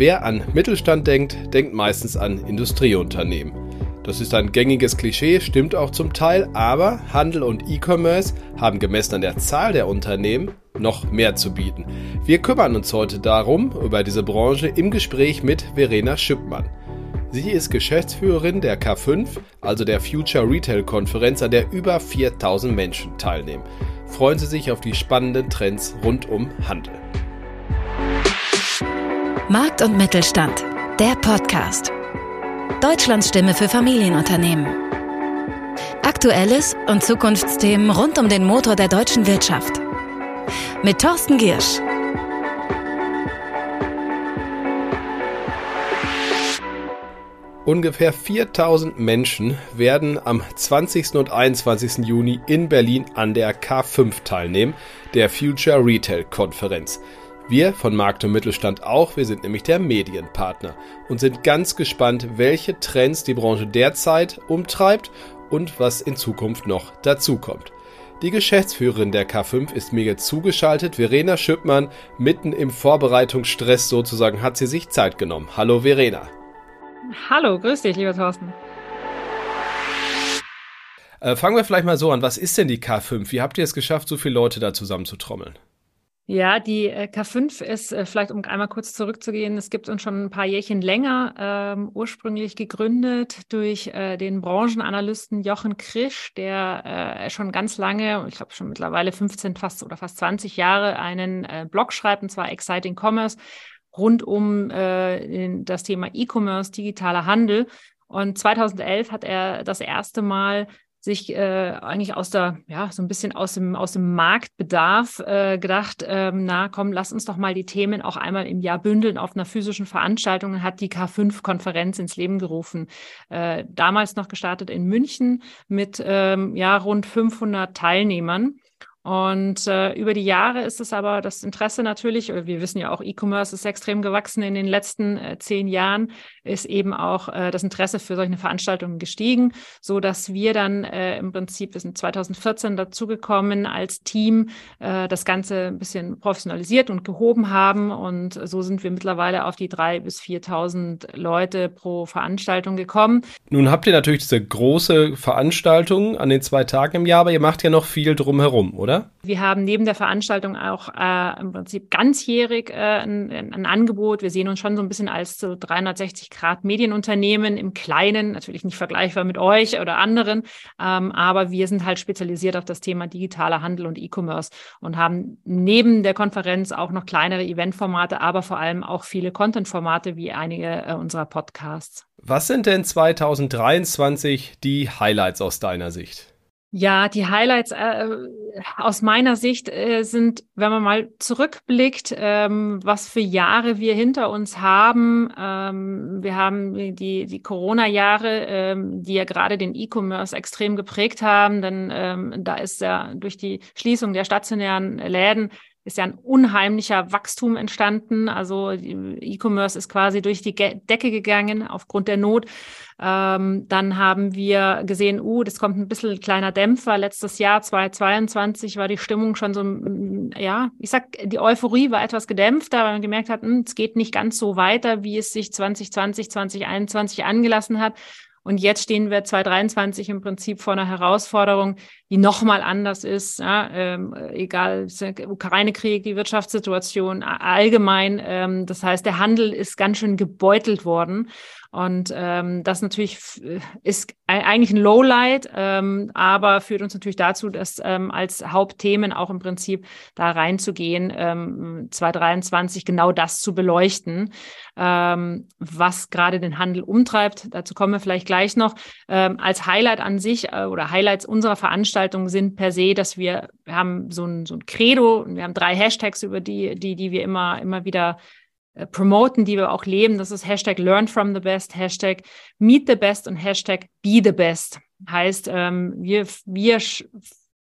Wer an Mittelstand denkt, denkt meistens an Industrieunternehmen. Das ist ein gängiges Klischee, stimmt auch zum Teil, aber Handel und E-Commerce haben gemessen an der Zahl der Unternehmen noch mehr zu bieten. Wir kümmern uns heute darum, über diese Branche im Gespräch mit Verena Schüppmann. Sie ist Geschäftsführerin der K5, also der Future Retail Konferenz, an der über 4000 Menschen teilnehmen. Freuen Sie sich auf die spannenden Trends rund um Handel. Markt und Mittelstand, der Podcast. Deutschlands Stimme für Familienunternehmen. Aktuelles und Zukunftsthemen rund um den Motor der deutschen Wirtschaft. Mit Thorsten Giersch. Ungefähr 4000 Menschen werden am 20. und 21. Juni in Berlin an der K5 teilnehmen, der Future Retail Konferenz. Wir von Markt und Mittelstand auch, wir sind nämlich der Medienpartner und sind ganz gespannt, welche Trends die Branche derzeit umtreibt und was in Zukunft noch dazukommt. Die Geschäftsführerin der K5 ist mir jetzt zugeschaltet. Verena Schüppmann, mitten im Vorbereitungsstress sozusagen, hat sie sich Zeit genommen. Hallo Verena. Hallo, grüß dich, lieber Thorsten. Äh, fangen wir vielleicht mal so an. Was ist denn die K5? Wie habt ihr es geschafft, so viele Leute da zusammenzutrommeln? Ja, die äh, K5 ist, äh, vielleicht um einmal kurz zurückzugehen, es gibt uns schon ein paar Jährchen länger, ähm, ursprünglich gegründet durch äh, den Branchenanalysten Jochen Krisch, der äh, schon ganz lange, ich glaube schon mittlerweile 15 fast oder fast 20 Jahre, einen äh, Blog schreibt, und zwar Exciting Commerce, rund um äh, das Thema E-Commerce, digitaler Handel. Und 2011 hat er das erste Mal sich äh, eigentlich aus der, ja, so ein bisschen aus dem, aus dem Marktbedarf äh, gedacht, ähm, na komm, lass uns doch mal die Themen auch einmal im Jahr bündeln auf einer physischen Veranstaltung und hat die K5-Konferenz ins Leben gerufen. Äh, damals noch gestartet in München mit ähm, ja, rund 500 Teilnehmern. Und äh, über die Jahre ist es aber das Interesse natürlich, wir wissen ja auch, E-Commerce ist extrem gewachsen in den letzten äh, zehn Jahren, ist eben auch äh, das Interesse für solche Veranstaltungen gestiegen, so dass wir dann äh, im Prinzip, wir sind 2014 dazugekommen als Team, äh, das Ganze ein bisschen professionalisiert und gehoben haben. Und so sind wir mittlerweile auf die drei bis 4.000 Leute pro Veranstaltung gekommen. Nun habt ihr natürlich diese große Veranstaltung an den zwei Tagen im Jahr, aber ihr macht ja noch viel drumherum, oder? Oder? Wir haben neben der Veranstaltung auch äh, im Prinzip ganzjährig äh, ein, ein, Angebot. Wir sehen uns schon so ein bisschen als so 360 Grad Medienunternehmen im Kleinen, natürlich nicht vergleichbar mit euch oder anderen, ähm, aber wir sind halt spezialisiert auf das Thema digitaler Handel und E-Commerce und haben neben der Konferenz auch noch kleinere Eventformate, aber vor allem auch viele Content-Formate wie einige äh, unserer Podcasts. Was sind denn 2023 die Highlights aus deiner Sicht? Ja, die Highlights äh, aus meiner Sicht äh, sind, wenn man mal zurückblickt, ähm, was für Jahre wir hinter uns haben. Ähm, wir haben die, die Corona-Jahre, ähm, die ja gerade den E-Commerce extrem geprägt haben, denn ähm, da ist ja durch die Schließung der stationären Läden ist ja ein unheimlicher Wachstum entstanden. Also E-Commerce ist quasi durch die Decke gegangen aufgrund der Not. Ähm, dann haben wir gesehen, uh, das kommt ein bisschen kleiner Dämpfer. Letztes Jahr, 2022, war die Stimmung schon so, ja, ich sag, die Euphorie war etwas gedämpfter, weil man gemerkt hat, hm, es geht nicht ganz so weiter, wie es sich 2020, 2021 angelassen hat. Und jetzt stehen wir 2023 im Prinzip vor einer Herausforderung, die nochmal anders ist. Ja, ähm, egal, Ukraine-Krieg, die Wirtschaftssituation allgemein. Ähm, das heißt, der Handel ist ganz schön gebeutelt worden. Und ähm, das natürlich ist eigentlich ein Lowlight, ähm, aber führt uns natürlich dazu, dass ähm, als Hauptthemen auch im Prinzip da reinzugehen, ähm, 2023 genau das zu beleuchten, ähm, was gerade den Handel umtreibt. Dazu kommen wir vielleicht gleich noch. Ähm, als Highlight an sich äh, oder Highlights unserer Veranstaltung sind per se, dass wir, wir haben so ein, so ein Credo, wir haben drei Hashtags, über die, die, die wir immer, immer wieder promoten, die wir auch leben. Das ist Hashtag Learn from the Best, Hashtag Meet the Best und Hashtag Be the Best. Heißt, ähm, wir, wir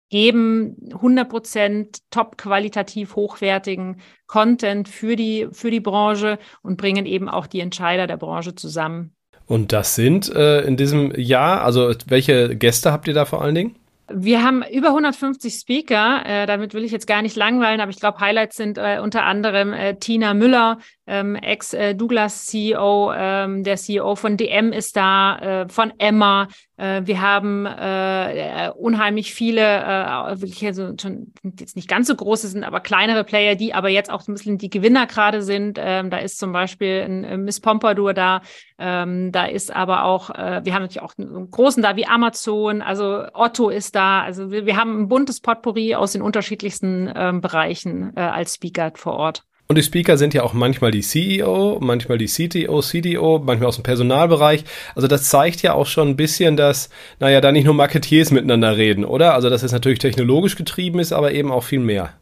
geben 100% top qualitativ hochwertigen Content für die, für die Branche und bringen eben auch die Entscheider der Branche zusammen. Und das sind äh, in diesem Jahr, also welche Gäste habt ihr da vor allen Dingen? Wir haben über 150 Speaker. Äh, damit will ich jetzt gar nicht langweilen, aber ich glaube, Highlights sind äh, unter anderem äh, Tina Müller, ähm, Ex-Douglas-CEO, ähm, der CEO von DM ist da, äh, von Emma. Äh, wir haben äh, unheimlich viele, äh, wirklich also schon jetzt nicht ganz so große sind, aber kleinere Player, die aber jetzt auch ein bisschen die Gewinner gerade sind. Ähm, da ist zum Beispiel ein, ein Miss Pompadour da. Ähm, da ist aber auch, äh, wir haben natürlich auch einen großen da wie Amazon, also Otto ist da. Also wir, wir haben ein buntes Potpourri aus den unterschiedlichsten ähm, Bereichen äh, als Speaker vor Ort. Und die Speaker sind ja auch manchmal die CEO, manchmal die CTO, CDO, manchmal aus dem Personalbereich. Also das zeigt ja auch schon ein bisschen, dass, naja, da nicht nur Marketeers miteinander reden, oder? Also dass es natürlich technologisch getrieben ist, aber eben auch viel mehr.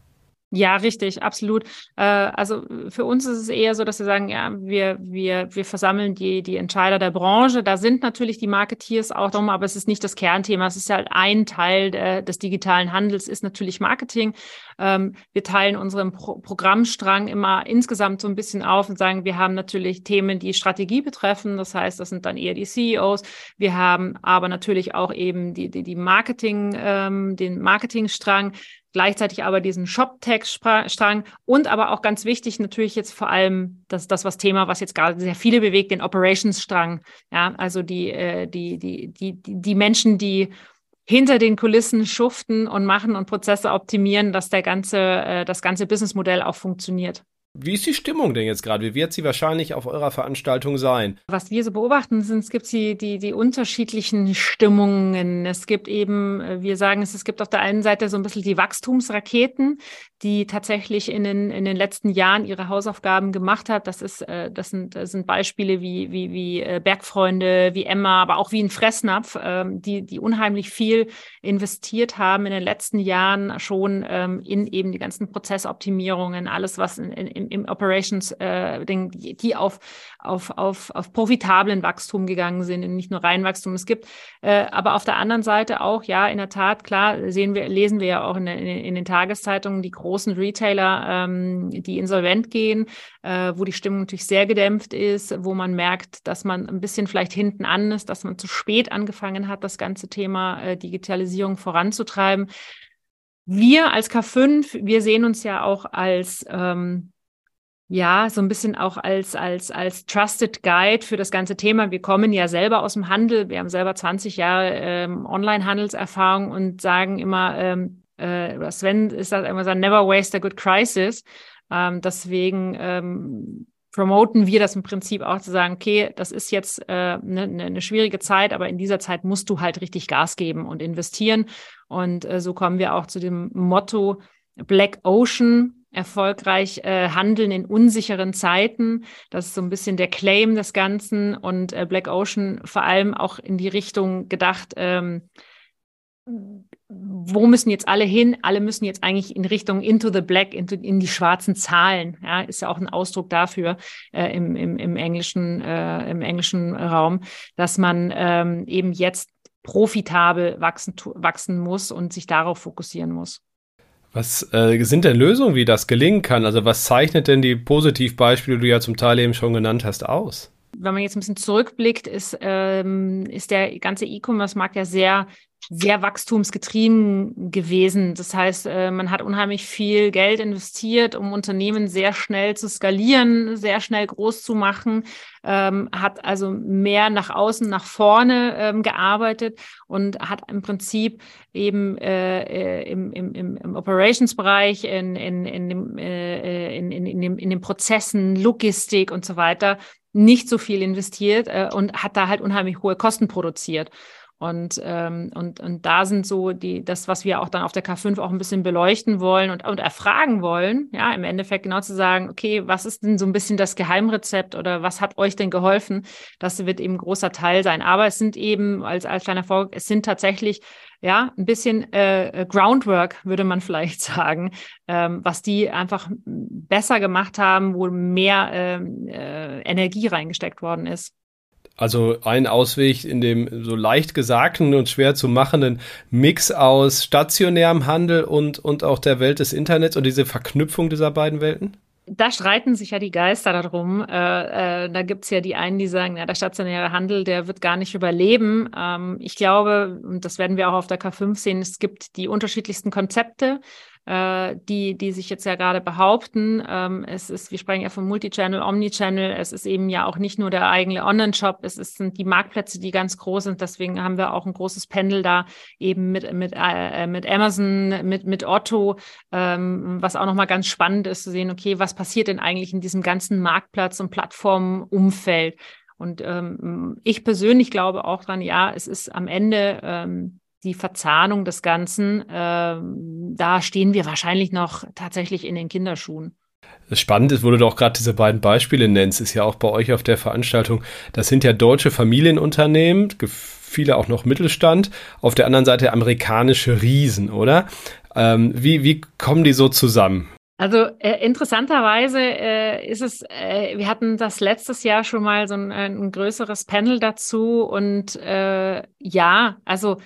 Ja, richtig, absolut. Äh, also für uns ist es eher so, dass wir sagen, ja, wir, wir, wir versammeln die, die Entscheider der Branche. Da sind natürlich die Marketeers auch drum, aber es ist nicht das Kernthema. Es ist halt ein Teil der, des digitalen Handels, ist natürlich Marketing. Ähm, wir teilen unseren Pro Programmstrang immer insgesamt so ein bisschen auf und sagen, wir haben natürlich Themen, die Strategie betreffen. Das heißt, das sind dann eher die CEOs. Wir haben aber natürlich auch eben die, die, die Marketing, ähm, den Marketingstrang gleichzeitig aber diesen Shop-Tech-Strang und aber auch ganz wichtig natürlich jetzt vor allem das, das was Thema, was jetzt gerade sehr viele bewegt, den Operations-Strang. Ja, also die, äh, die, die, die, die Menschen, die hinter den Kulissen schuften und machen und Prozesse optimieren, dass der ganze, äh, das ganze Businessmodell auch funktioniert. Wie ist die Stimmung denn jetzt gerade? Wie wird sie wahrscheinlich auf eurer Veranstaltung sein? Was wir so beobachten, sind, es gibt die, die, die unterschiedlichen Stimmungen. Es gibt eben, äh, wir sagen es, es gibt auf der einen Seite so ein bisschen die Wachstumsraketen, die tatsächlich in den, in den letzten Jahren ihre Hausaufgaben gemacht hat. Das ist, äh, das sind, das sind Beispiele wie, wie, wie äh, Bergfreunde, wie Emma, aber auch wie ein Fressnapf, ähm, die, die unheimlich viel investiert haben in den letzten Jahren schon ähm, in eben die ganzen Prozessoptimierungen, alles, was in, in im, Operations-Ding, äh, die auf, auf, auf, auf profitablen Wachstum gegangen sind und nicht nur rein Wachstum. Es gibt äh, aber auf der anderen Seite auch, ja, in der Tat, klar, sehen wir, lesen wir ja auch in, in, in den Tageszeitungen die großen Retailer, ähm, die insolvent gehen, äh, wo die Stimmung natürlich sehr gedämpft ist, wo man merkt, dass man ein bisschen vielleicht hinten an ist, dass man zu spät angefangen hat, das ganze Thema äh, Digitalisierung voranzutreiben. Wir als K5, wir sehen uns ja auch als ähm, ja, so ein bisschen auch als, als, als Trusted Guide für das ganze Thema. Wir kommen ja selber aus dem Handel. Wir haben selber 20 Jahre ähm, Online-Handelserfahrung und sagen immer, ähm, äh, Sven ist das immer so, never waste a good crisis. Ähm, deswegen ähm, promoten wir das im Prinzip auch zu sagen, okay, das ist jetzt eine äh, ne, ne, ne schwierige Zeit, aber in dieser Zeit musst du halt richtig Gas geben und investieren. Und äh, so kommen wir auch zu dem Motto Black Ocean, erfolgreich äh, handeln in unsicheren Zeiten. Das ist so ein bisschen der Claim des Ganzen und äh, Black Ocean vor allem auch in die Richtung gedacht, ähm, wo müssen jetzt alle hin? Alle müssen jetzt eigentlich in Richtung into the black, into, in die schwarzen Zahlen. Ja, ist ja auch ein Ausdruck dafür äh, im, im, im, englischen, äh, im englischen Raum, dass man ähm, eben jetzt profitabel wachsen, wachsen muss und sich darauf fokussieren muss. Was äh, sind denn Lösungen, wie das gelingen kann? Also was zeichnet denn die Positivbeispiele, die du ja zum Teil eben schon genannt hast, aus? Wenn man jetzt ein bisschen zurückblickt, ist, ähm, ist der ganze E-Commerce-Markt ja sehr sehr wachstumsgetrieben gewesen. Das heißt, äh, man hat unheimlich viel Geld investiert, um Unternehmen sehr schnell zu skalieren, sehr schnell groß zu machen, ähm, hat also mehr nach außen, nach vorne ähm, gearbeitet und hat im Prinzip eben äh, äh im, im, im Operations-Bereich, in, in, in, dem, in, in, in, dem, in den Prozessen, Logistik und so weiter nicht so viel investiert und hat da halt unheimlich hohe Kosten produziert. Und, ähm, und, und da sind so die, das, was wir auch dann auf der K5 auch ein bisschen beleuchten wollen und, und erfragen wollen, ja, im Endeffekt genau zu sagen, okay, was ist denn so ein bisschen das Geheimrezept oder was hat euch denn geholfen? Das wird eben großer Teil sein. Aber es sind eben, als, als kleiner Vorgang, es sind tatsächlich ja, ein bisschen äh, Groundwork, würde man vielleicht sagen, ähm, was die einfach besser gemacht haben, wo mehr ähm, äh, Energie reingesteckt worden ist. Also ein Ausweg in dem so leicht gesagten und schwer zu machenden Mix aus stationärem Handel und, und auch der Welt des Internets und diese Verknüpfung dieser beiden Welten? da streiten sich ja die Geister darum. Äh, äh, da gibt's ja die einen, die sagen, ja, der stationäre Handel, der wird gar nicht überleben. Ähm, ich glaube, und das werden wir auch auf der K5 sehen, es gibt die unterschiedlichsten Konzepte äh, die, die sich jetzt ja gerade behaupten. Ähm, es ist, wir sprechen ja von Multichannel, Omnichannel. Es ist eben ja auch nicht nur der eigene Online-Shop. Es ist, sind die Marktplätze, die ganz groß sind. Deswegen haben wir auch ein großes Pendel da eben mit, mit, äh, mit Amazon, mit, mit Otto, ähm, was auch nochmal ganz spannend ist zu sehen, okay, was passiert denn eigentlich in diesem ganzen Marktplatz- und Plattformumfeld? Und ähm, ich persönlich glaube auch dran, ja, es ist am Ende ähm, die Verzahnung des Ganzen, äh, da stehen wir wahrscheinlich noch tatsächlich in den Kinderschuhen. Spannend ist, wo du doch gerade diese beiden Beispiele nennst, ist ja auch bei euch auf der Veranstaltung, das sind ja deutsche Familienunternehmen, viele auch noch Mittelstand, auf der anderen Seite amerikanische Riesen, oder? Ähm, wie, wie kommen die so zusammen? Also äh, interessanterweise äh, ist es, äh, wir hatten das letztes Jahr schon mal so ein, ein größeres Panel dazu und äh, ja, also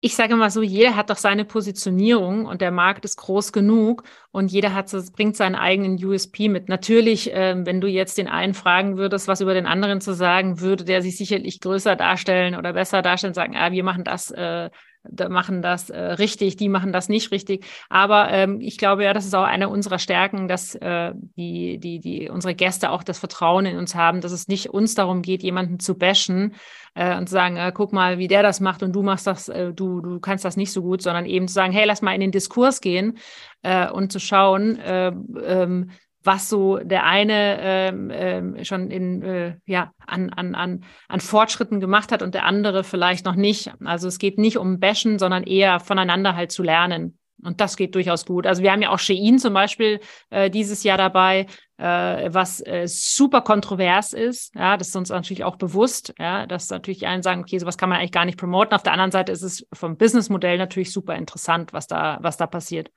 ich sage mal so, jeder hat doch seine Positionierung und der Markt ist groß genug und jeder hat, bringt seinen eigenen USP mit. Natürlich, äh, wenn du jetzt den einen fragen würdest, was über den anderen zu sagen, würde der sich sicherlich größer darstellen oder besser darstellen, sagen, ah, wir machen das äh, machen das äh, richtig, die machen das nicht richtig. Aber ähm, ich glaube ja, das ist auch eine unserer Stärken, dass äh, die, die, die, unsere Gäste auch das Vertrauen in uns haben, dass es nicht uns darum geht, jemanden zu bashen äh, und zu sagen, äh, guck mal, wie der das macht und du machst das, äh, du, du kannst das nicht so gut, sondern eben zu sagen, hey, lass mal in den Diskurs gehen äh, und zu schauen, äh, ähm, was so der eine ähm, ähm, schon in, äh, ja, an, an, an, an Fortschritten gemacht hat und der andere vielleicht noch nicht. Also es geht nicht um Bashen, sondern eher voneinander halt zu lernen. Und das geht durchaus gut. Also wir haben ja auch Shein zum Beispiel äh, dieses Jahr dabei, äh, was äh, super kontrovers ist. Ja, das ist uns natürlich auch bewusst, ja, dass natürlich einen sagen, okay, sowas kann man eigentlich gar nicht promoten. Auf der anderen Seite ist es vom Businessmodell natürlich super interessant, was da, was da passiert.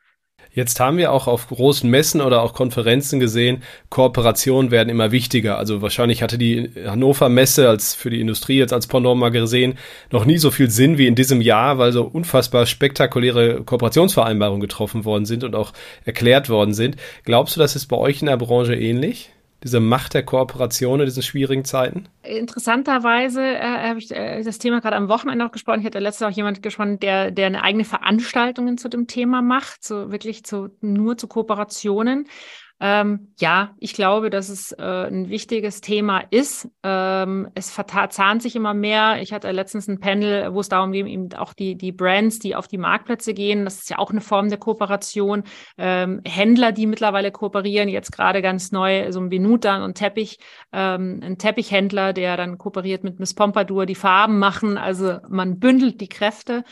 Jetzt haben wir auch auf großen Messen oder auch Konferenzen gesehen, Kooperationen werden immer wichtiger. Also wahrscheinlich hatte die Hannover Messe als für die Industrie jetzt als Pendant mal gesehen noch nie so viel Sinn wie in diesem Jahr, weil so unfassbar spektakuläre Kooperationsvereinbarungen getroffen worden sind und auch erklärt worden sind. Glaubst du, das ist bei euch in der Branche ähnlich? Diese Macht der Kooperation in diesen schwierigen Zeiten? Interessanterweise äh, habe ich äh, das Thema gerade am Wochenende auch gesprochen. Ich hatte letztes auch jemand gesprochen, der, der eine eigene Veranstaltungen zu dem Thema macht, so wirklich zu, nur zu Kooperationen. Ähm, ja, ich glaube, dass es äh, ein wichtiges Thema ist. Ähm, es verzahnt sich immer mehr. Ich hatte letztens ein Panel, wo es darum ging, eben auch die, die Brands, die auf die Marktplätze gehen. Das ist ja auch eine Form der Kooperation. Ähm, Händler, die mittlerweile kooperieren, jetzt gerade ganz neu, so ein Benutan und Teppich, ähm, ein Teppichhändler, der dann kooperiert mit Miss Pompadour, die Farben machen. Also man bündelt die Kräfte.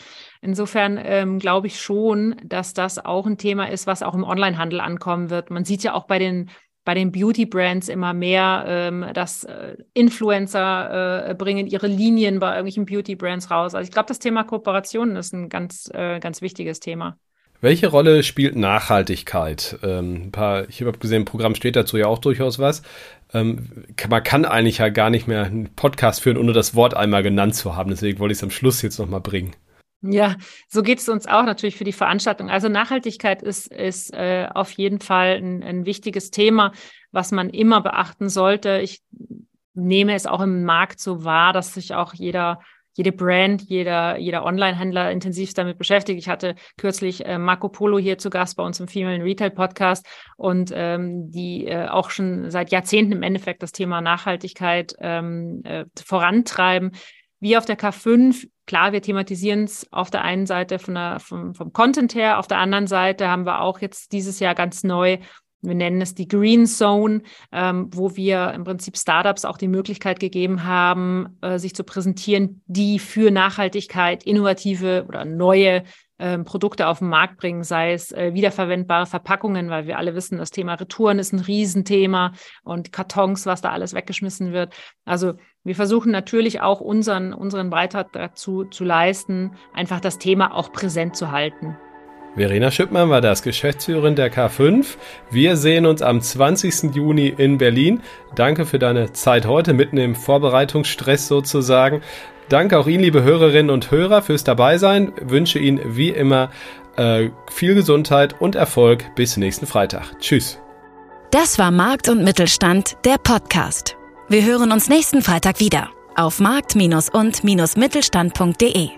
Insofern ähm, glaube ich schon, dass das auch ein Thema ist, was auch im Onlinehandel ankommen wird. Man sieht ja auch bei den bei den Beauty-Brands immer mehr, ähm, dass äh, Influencer äh, bringen ihre Linien bei irgendwelchen Beauty-Brands raus. Also ich glaube, das Thema Kooperationen ist ein ganz, äh, ganz wichtiges Thema. Welche Rolle spielt Nachhaltigkeit? Ähm, paar, ich habe gesehen, im Programm steht dazu ja auch durchaus was. Ähm, man kann eigentlich ja gar nicht mehr einen Podcast führen, ohne das Wort einmal genannt zu haben. Deswegen wollte ich es am Schluss jetzt nochmal bringen. Ja, so geht es uns auch natürlich für die Veranstaltung. Also Nachhaltigkeit ist, ist äh, auf jeden Fall ein, ein wichtiges Thema, was man immer beachten sollte. Ich nehme es auch im Markt so wahr, dass sich auch jeder jede Brand, jeder, jeder Online-Händler intensiv damit beschäftigt. Ich hatte kürzlich äh, Marco Polo hier zu Gast bei uns im Female Retail Podcast und ähm, die äh, auch schon seit Jahrzehnten im Endeffekt das Thema Nachhaltigkeit ähm, äh, vorantreiben. Wie auf der K5 klar, wir thematisieren es auf der einen Seite von der, vom, vom Content her, auf der anderen Seite haben wir auch jetzt dieses Jahr ganz neu wir nennen es die Green Zone, ähm, wo wir im Prinzip Startups auch die Möglichkeit gegeben haben, äh, sich zu präsentieren, die für Nachhaltigkeit innovative oder neue ähm, Produkte auf den Markt bringen, sei es äh, wiederverwendbare Verpackungen, weil wir alle wissen, das Thema Retouren ist ein Riesenthema und Kartons, was da alles weggeschmissen wird. Also wir versuchen natürlich auch unseren, unseren Beitrag dazu zu leisten, einfach das Thema auch präsent zu halten. Verena Schippmann war das, Geschäftsführerin der K5. Wir sehen uns am 20. Juni in Berlin. Danke für deine Zeit heute, mitten im Vorbereitungsstress sozusagen. Danke auch Ihnen, liebe Hörerinnen und Hörer, fürs Dabeisein. Wünsche Ihnen wie immer äh, viel Gesundheit und Erfolg. Bis nächsten Freitag. Tschüss. Das war Markt und Mittelstand, der Podcast. Wir hören uns nächsten Freitag wieder auf markt- und-mittelstand.de.